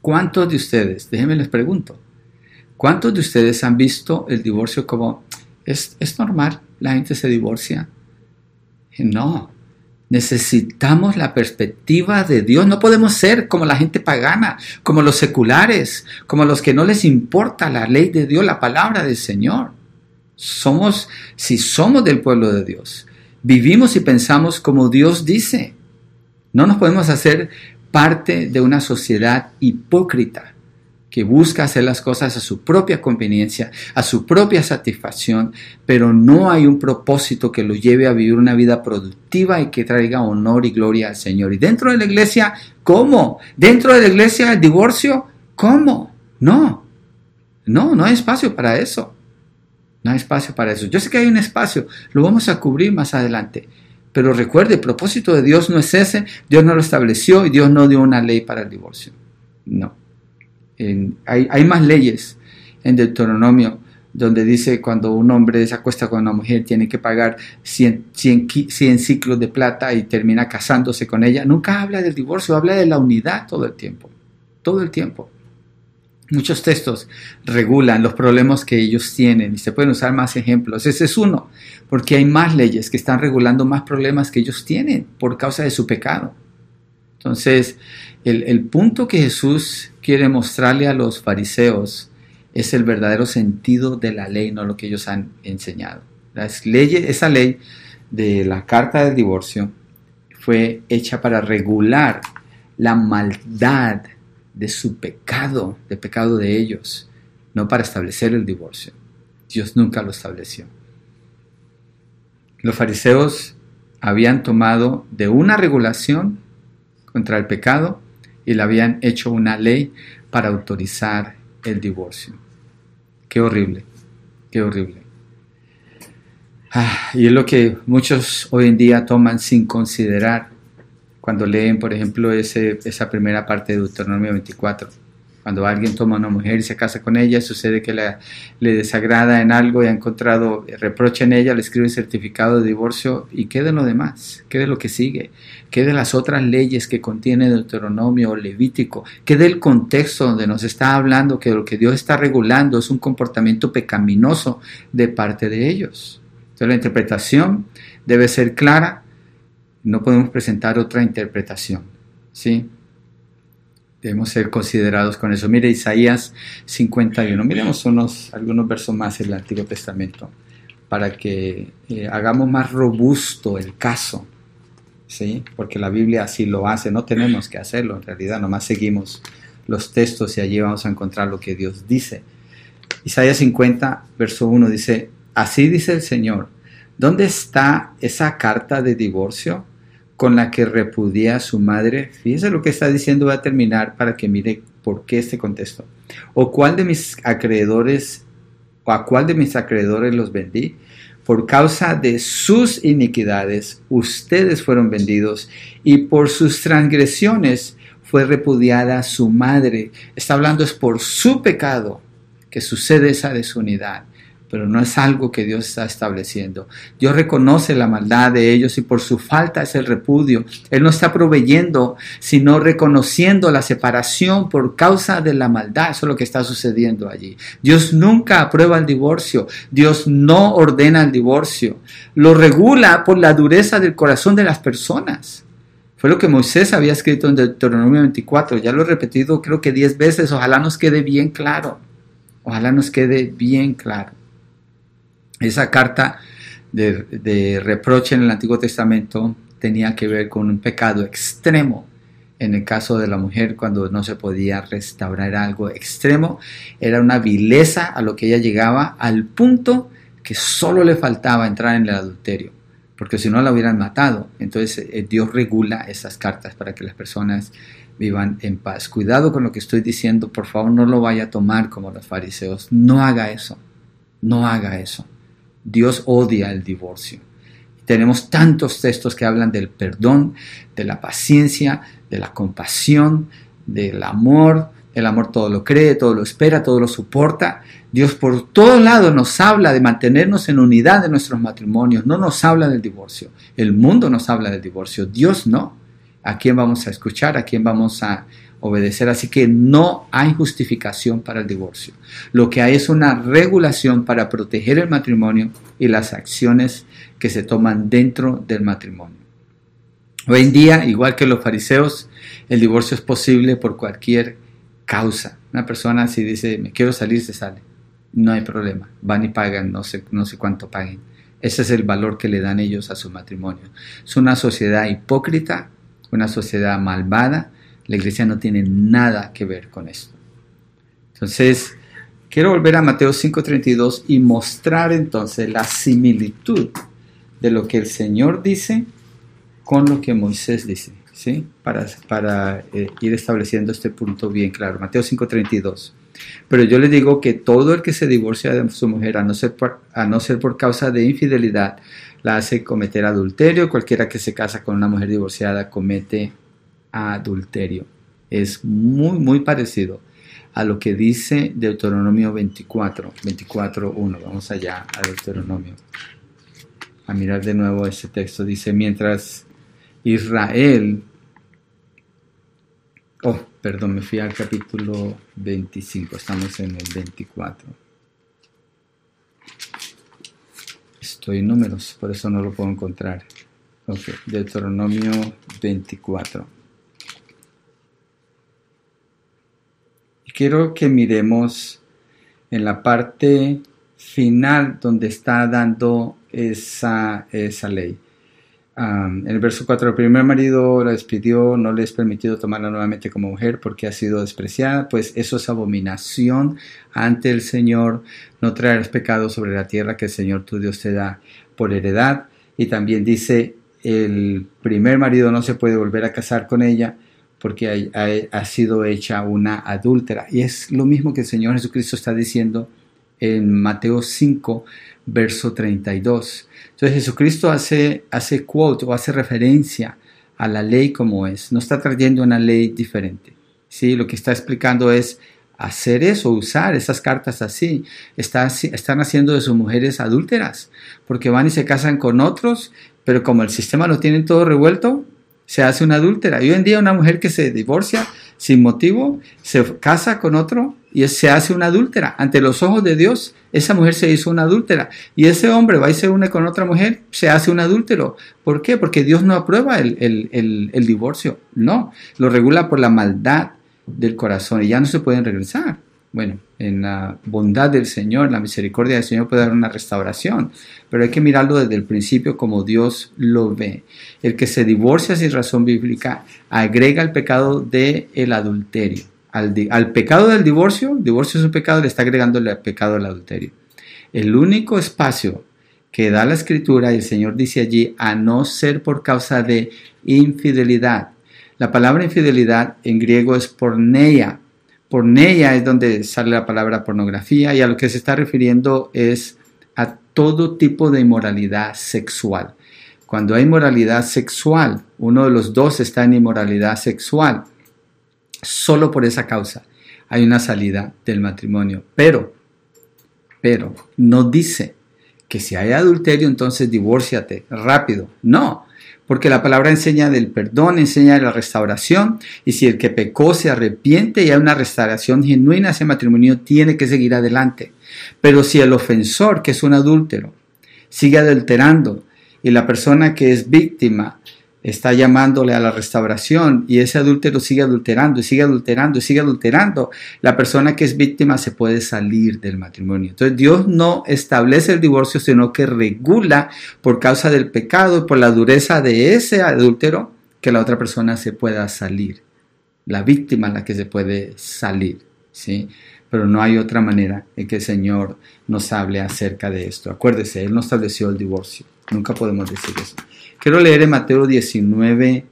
S1: ¿Cuántos de ustedes, déjenme les pregunto, cuántos de ustedes han visto el divorcio como, es, es normal, la gente se divorcia? No, Necesitamos la perspectiva de Dios. No podemos ser como la gente pagana, como los seculares, como los que no les importa la ley de Dios, la palabra del Señor. Somos, si somos del pueblo de Dios, vivimos y pensamos como Dios dice. No nos podemos hacer parte de una sociedad hipócrita que busca hacer las cosas a su propia conveniencia, a su propia satisfacción, pero no hay un propósito que lo lleve a vivir una vida productiva y que traiga honor y gloria al Señor. Y dentro de la iglesia, ¿cómo? Dentro de la iglesia, el divorcio, ¿cómo? No, no, no hay espacio para eso. No hay espacio para eso. Yo sé que hay un espacio, lo vamos a cubrir más adelante. Pero recuerde, el propósito de Dios no es ese, Dios no lo estableció y Dios no dio una ley para el divorcio. No hay, más leyes en Deuteronomio donde dice cuando un hombre se acuesta con una mujer tiene que pagar 100, 100, ciclos de plata y termina casándose con ella. Nunca habla del divorcio, habla de la unidad todo el tiempo, todo el tiempo. Muchos textos regulan los problemas que ellos tienen y se pueden usar más ejemplos. Ese es uno, porque hay más leyes que están regulando más problemas que ellos tienen por causa de su pecado. Entonces, el, punto que Jesús quiere mostrarle a los fariseos es el verdadero sentido de la ley, no lo que ellos han enseñado. esa ley de la carta del divorcio fue hecha para regular la maldad de su pecado, de pecado de ellos, no para establecer el divorcio. Dios nunca lo estableció. Los fariseos habían tomado de una regulación contra el pecado y le habían hecho una ley para autorizar el divorcio. Qué horrible, qué horrible. Ah, y es lo que muchos hoy en día toman sin considerar cuando leen, por ejemplo, ese, esa primera parte de Deuteronomio 24. Cuando alguien toma a una mujer y se casa con ella, sucede que le desagrada en algo y ha encontrado reproche en ella, le escribe certificado de divorcio y qué de lo demás, qué de lo que sigue, qué de las otras leyes que contiene Deuteronomio o Levítico, qué del contexto donde nos está hablando que lo que Dios está regulando es un comportamiento pecaminoso de parte de ellos. Entonces la interpretación debe ser clara, no podemos presentar otra interpretación. ¿sí? Debemos ser considerados con eso. Mire Isaías 51. Miremos unos, algunos versos más del Antiguo Testamento para que eh, hagamos más robusto el caso. ¿Sí? Porque la Biblia así lo hace. No tenemos que hacerlo en realidad. Nomás seguimos los textos y allí vamos a encontrar lo que Dios dice. Isaías 50, verso 1 dice, así dice el Señor, ¿dónde está esa carta de divorcio? con la que repudia a su madre. Fíjese lo que está diciendo, va a terminar para que mire por qué este contexto. ¿O cuál de mis acreedores, o a cuál de mis acreedores los vendí? Por causa de sus iniquidades, ustedes fueron vendidos y por sus transgresiones fue repudiada su madre. Está hablando es por su pecado que sucede esa desunidad pero no es algo que Dios está estableciendo. Dios reconoce la maldad de ellos y por su falta es el repudio. Él no está proveyendo, sino reconociendo la separación por causa de la maldad. Eso es lo que está sucediendo allí. Dios nunca aprueba el divorcio. Dios no ordena el divorcio. Lo regula por la dureza del corazón de las personas. Fue lo que Moisés había escrito en Deuteronomio 24. Ya lo he repetido creo que 10 veces. Ojalá nos quede bien claro. Ojalá nos quede bien claro. Esa carta de, reproche en el Antiguo Testamento tenía que ver con un pecado extremo. En el caso de la mujer, cuando no se podía restaurar algo extremo, era una vileza a lo que ella llegaba al punto que solo le faltaba entrar en el adulterio, porque si no la hubieran matado. Entonces eh, Dios regula esas cartas para que las personas vivan en paz. Cuidado con lo que estoy diciendo, por favor no lo vaya a tomar como los fariseos. No haga eso, no haga eso. Dios odia el divorcio. Tenemos tantos textos que hablan del perdón, de la paciencia, de la compasión, del amor. El amor todo lo cree, todo lo espera, todo lo soporta. Dios por todos lados nos habla de mantenernos en unidad en nuestros matrimonios. No nos habla del divorcio. El mundo nos habla del divorcio. Dios no. ¿A quién vamos a escuchar? ¿A quién vamos a obedecer. Así que no hay justificación para el divorcio. Lo que hay es una regulación para proteger el matrimonio y las acciones que se toman dentro del matrimonio. Hoy en día, igual que los fariseos, el divorcio es posible por cualquier causa. Una persona si dice, me quiero salir, se sale. No hay problema. Van y pagan, no sé, no sé cuánto paguen. Ese es el valor que le dan ellos a su matrimonio. Es una sociedad hipócrita, una sociedad malvada, la iglesia no tiene nada que ver con esto. Entonces, quiero volver a Mateo 5:32 y mostrar entonces la similitud de lo que el Señor dice con lo que Moisés dice, ¿sí? Para, para eh, ir estableciendo este punto bien claro. Mateo 5:32. Pero yo le digo que todo el que se divorcia de su mujer, a no ser por, a no ser por causa de infidelidad, la hace cometer adulterio. Cualquiera que se casa con una mujer divorciada comete adulterio. Es muy, muy parecido a lo que dice Deuteronomio 24, 24.1. Vamos allá a Deuteronomio. A mirar de nuevo ese texto. Dice, mientras Israel... Oh, perdón, me fui al capítulo 25, estamos en el 24. Estoy en números, por eso no lo puedo encontrar. Ok, Deuteronomio 24. Quiero que miremos en la parte final donde está dando esa, esa ley. en el verso 4, el primer marido la despidió, no le es permitido tomarla nuevamente como mujer porque ha sido despreciada, pues eso es abominación ante el Señor, no traerás pecado sobre la tierra que el Señor tu Dios te da por heredad. Y también dice, el primer marido no se puede volver a casar con ella, porque ha, sido hecha una adúltera. Y es lo mismo que el Señor Jesucristo está diciendo en Mateo 5, verso 32. Entonces Jesucristo hace, hace quote o hace referencia a la ley como es. No está trayendo una ley diferente. ¿sí? Lo que está explicando es hacer eso, usar esas cartas así. están haciendo de sus mujeres adúlteras, porque van y se casan con otros, pero como el sistema lo tiene todo revuelto, se hace una adúltera. Y hoy en día una mujer que se divorcia sin motivo, se casa con otro y se hace una adúltera. Ante los ojos de Dios, esa mujer se hizo una adúltera. Y ese hombre va y se une con otra mujer, se hace un adúltero. ¿Por qué? Porque Dios no aprueba el, el divorcio. No, lo regula por la maldad del corazón y ya no se pueden regresar. Bueno, en la bondad del Señor, la misericordia del Señor puede dar una restauración, pero hay que mirarlo desde el principio como Dios lo ve. El que se divorcia sin razón bíblica agrega el pecado del el adulterio. Al, al, pecado del divorcio, divorcio es un pecado, le está agregando el pecado del adulterio. El único espacio que da la escritura, y el Señor dice allí, a no ser por causa de infidelidad. La palabra infidelidad en griego es porneia, Porneia es donde sale la palabra pornografía y a lo que se está refiriendo es a todo tipo de inmoralidad sexual. Cuando hay inmoralidad sexual, uno de los dos está en inmoralidad sexual, solo por esa causa hay una salida del matrimonio. Pero, pero, no dice que si hay adulterio, entonces divórciate rápido. No, porque la palabra enseña del perdón, enseña de la restauración, y si el que pecó se arrepiente y hay una restauración genuina, ese matrimonio tiene que seguir adelante. Pero si el ofensor, que es un adúltero, sigue adulterando y la persona que es víctima está llamándole a la restauración y ese adúltero sigue adulterando y sigue adulterando y sigue adulterando, la persona que es víctima se puede salir del matrimonio. Entonces Dios no establece el divorcio, sino que regula por causa del pecado y por la dureza de ese adúltero que la otra persona se pueda salir. La víctima la que se puede salir, ¿sí? Pero no hay otra manera en que el Señor nos hable acerca de esto. Acuérdese, Él no estableció el divorcio. Nunca podemos decir eso. Quiero leer en Mateo 19,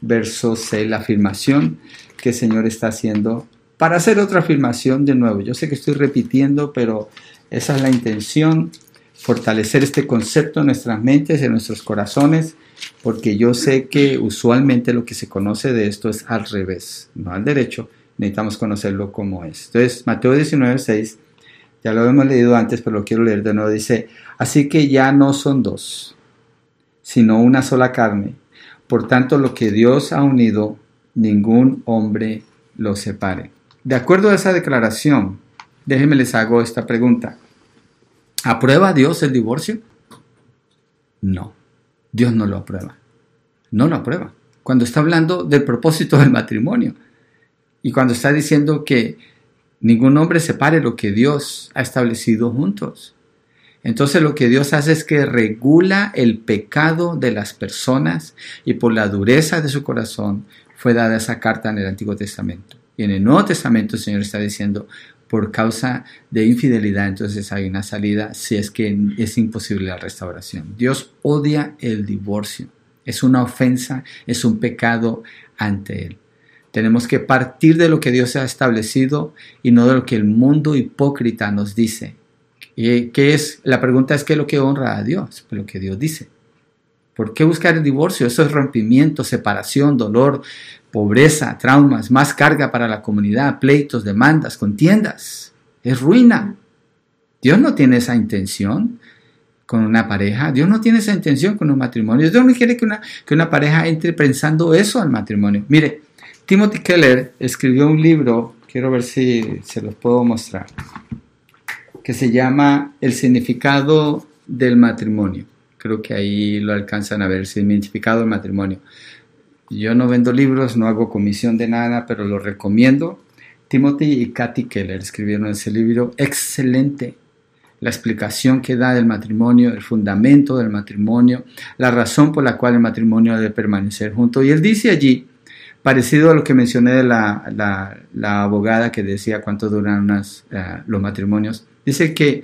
S1: verso 6, la afirmación que el Señor está haciendo para hacer otra afirmación de nuevo. Yo sé que estoy repitiendo, pero esa es la intención, fortalecer este concepto en nuestras mentes, en nuestros corazones, porque yo sé que usualmente lo que se conoce de esto es al revés, no al derecho, necesitamos conocerlo como es. Entonces, Mateo 19, 6, ya lo hemos leído antes, pero lo quiero leer de nuevo, dice, así que ya no son dos sino una sola carne. Por tanto, lo que Dios ha unido, ningún hombre lo separe. De acuerdo a esa declaración, déjenme les hago esta pregunta. ¿Aprueba Dios el divorcio? No, Dios no lo aprueba. No lo aprueba. Cuando está hablando del propósito del matrimonio y cuando está diciendo que ningún hombre separe lo que Dios ha establecido juntos. Entonces lo que Dios hace es que regula el pecado de las personas y por la dureza de su corazón fue dada esa carta en el Antiguo Testamento. Y en el Nuevo Testamento el Señor está diciendo, por causa de infidelidad, entonces hay una salida si es que es imposible la restauración. Dios odia el divorcio. Es una ofensa, es un pecado ante Él. Tenemos que partir de lo que Dios ha establecido y no de lo que el mundo hipócrita nos dice ¿Y es? La pregunta es qué es lo que honra a Dios, pues lo que Dios dice. ¿Por qué buscar el divorcio? Eso es rompimiento, separación, dolor, pobreza, traumas, más carga para la comunidad, pleitos, demandas, contiendas. Es ruina. Dios no tiene esa intención con una pareja. Dios no tiene esa intención con un matrimonio. Dios no quiere que una, que una pareja entre pensando eso al matrimonio. Mire, Timothy Keller escribió un libro, quiero ver si se los puedo mostrar que se llama El significado del matrimonio. Creo que ahí lo alcanzan a ver, el significado del matrimonio. Yo no vendo libros, no hago comisión de nada, pero lo recomiendo. Timothy y Kathy Keller escribieron ese libro excelente. La explicación que da del matrimonio, el fundamento del matrimonio, la razón por la cual el matrimonio debe permanecer junto. Y él dice allí, parecido a lo que mencioné de la, abogada que decía cuánto duran eh, los matrimonios, Dice que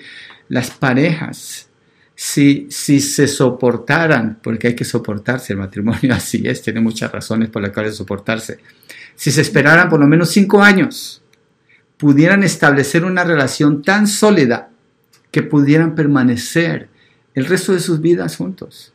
S1: las parejas, si, si se soportaran, porque hay que soportarse, el matrimonio *laughs* así es, tiene muchas razones por las cuales soportarse, si se esperaran por lo menos cinco años, pudieran establecer una relación tan sólida que pudieran permanecer el resto de sus vidas juntos.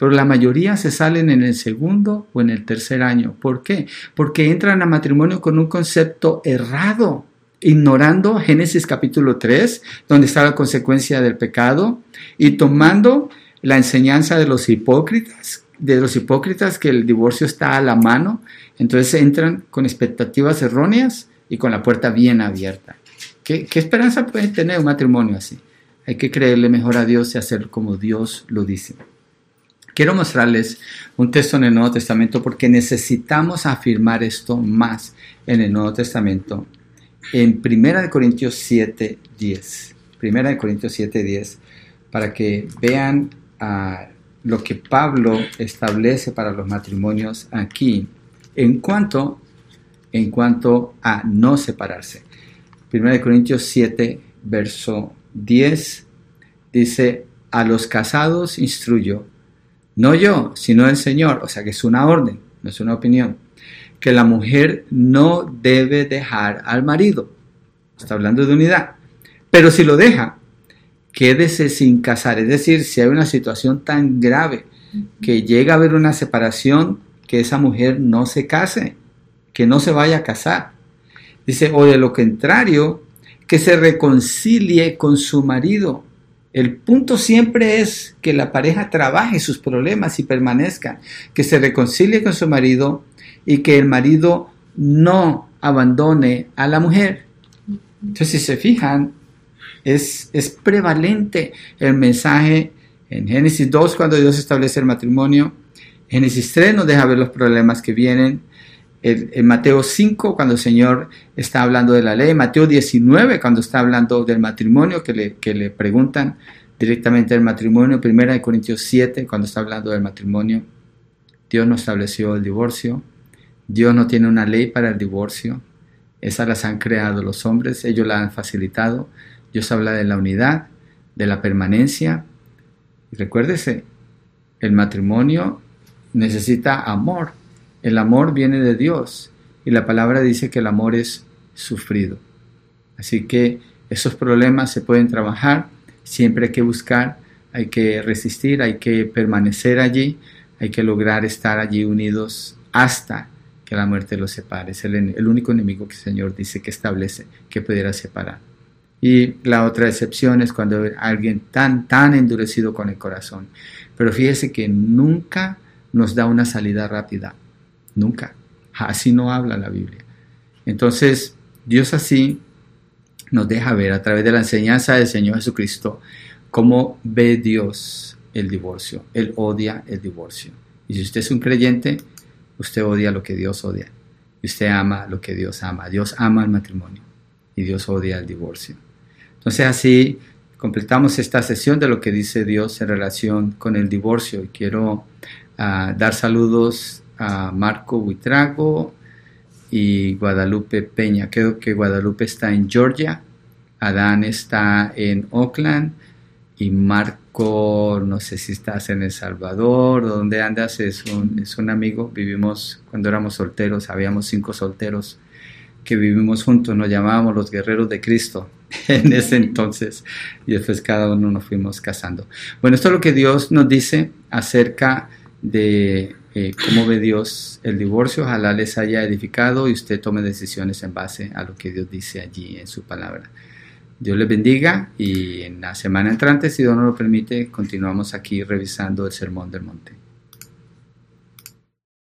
S1: Pero la mayoría se salen en el segundo o en el tercer año. ¿Por qué? Porque entran a matrimonio con un concepto errado ignorando Génesis capítulo 3, donde está la consecuencia del pecado, y tomando la enseñanza de los hipócritas, de los hipócritas que el divorcio está a la mano, entonces entran con expectativas erróneas y con la puerta bien abierta. ¿Qué, qué esperanza puede tener un matrimonio así? Hay que creerle mejor a Dios y hacer como Dios lo dice. Quiero mostrarles un texto en el Nuevo Testamento porque necesitamos afirmar esto más en el Nuevo Testamento. En 1 Corintios 7, 10. 1 Corintios 7, 10. Para que vean ah, lo que Pablo establece para los matrimonios aquí en cuanto, en cuanto a no separarse. 1 Corintios 7, verso 10 dice, a los casados instruyo no yo, sino el Señor, o sea que es una orden, no es una opinión, que la mujer no debe dejar al marido. Está hablando de unidad. Pero si lo deja, quédese sin casar. Es decir, si hay una situación tan grave que llega a haber una separación, que esa mujer no se case, que no se vaya a casar. Dice, o de lo contrario, que se reconcilie con su marido el punto siempre es que la pareja trabaje sus problemas y permanezca, que se reconcilie con su marido y que el marido no abandone a la mujer. Entonces, si se fijan, es, es prevalente el mensaje en Génesis 2 cuando Dios establece el matrimonio. Génesis 3 nos deja ver los problemas que vienen en Mateo 5 cuando el Señor está hablando de la ley, Mateo 19 cuando está hablando del matrimonio, que le, que le preguntan directamente del matrimonio, Primera de Corintios 7 cuando está hablando del matrimonio, Dios no estableció el divorcio, Dios no tiene una ley para el divorcio, esas las han creado los hombres, ellos la han facilitado, Dios habla de la unidad, de la permanencia, y recuérdese, el matrimonio necesita amor, el amor viene de Dios y la palabra dice que el amor es sufrido. Así que esos problemas se pueden trabajar, siempre hay que buscar, hay que resistir, hay que permanecer allí, hay que lograr estar allí unidos hasta que la muerte los separe. Es el, único enemigo que el Señor dice que establece que pudiera separar. Y la otra excepción es cuando alguien tan, tan endurecido con el corazón. Pero fíjese que nunca nos da una salida rápida. Nunca. Así no habla la Biblia. Entonces, Dios así nos deja ver a través de la enseñanza del Señor Jesucristo cómo ve Dios el divorcio. Él odia el divorcio. Y si usted es un creyente, usted odia lo que Dios odia. Y usted ama lo que Dios ama. Dios ama el matrimonio y Dios odia el divorcio. Entonces así completamos esta sesión de lo que dice Dios en relación con el divorcio. Y quiero ah, dar saludos a Marco Buitrago y Guadalupe Peña. Creo que Guadalupe está en Georgia, Adán está en Oakland y Marco, no sé si estás en El Salvador, ¿dónde andas? Es un, es un amigo, vivimos cuando éramos solteros, habíamos cinco solteros que vivimos juntos, nos llamábamos los guerreros de Cristo *laughs* en ese entonces y después cada uno nos fuimos casando. Bueno, esto es lo que Dios nos dice acerca de eh, cómo ve Dios el divorcio, ojalá les haya edificado y usted tome decisiones en base a lo que Dios dice allí en su palabra. Dios les bendiga y en la semana entrante, si Dios nos lo permite, continuamos aquí revisando el Sermón del Monte.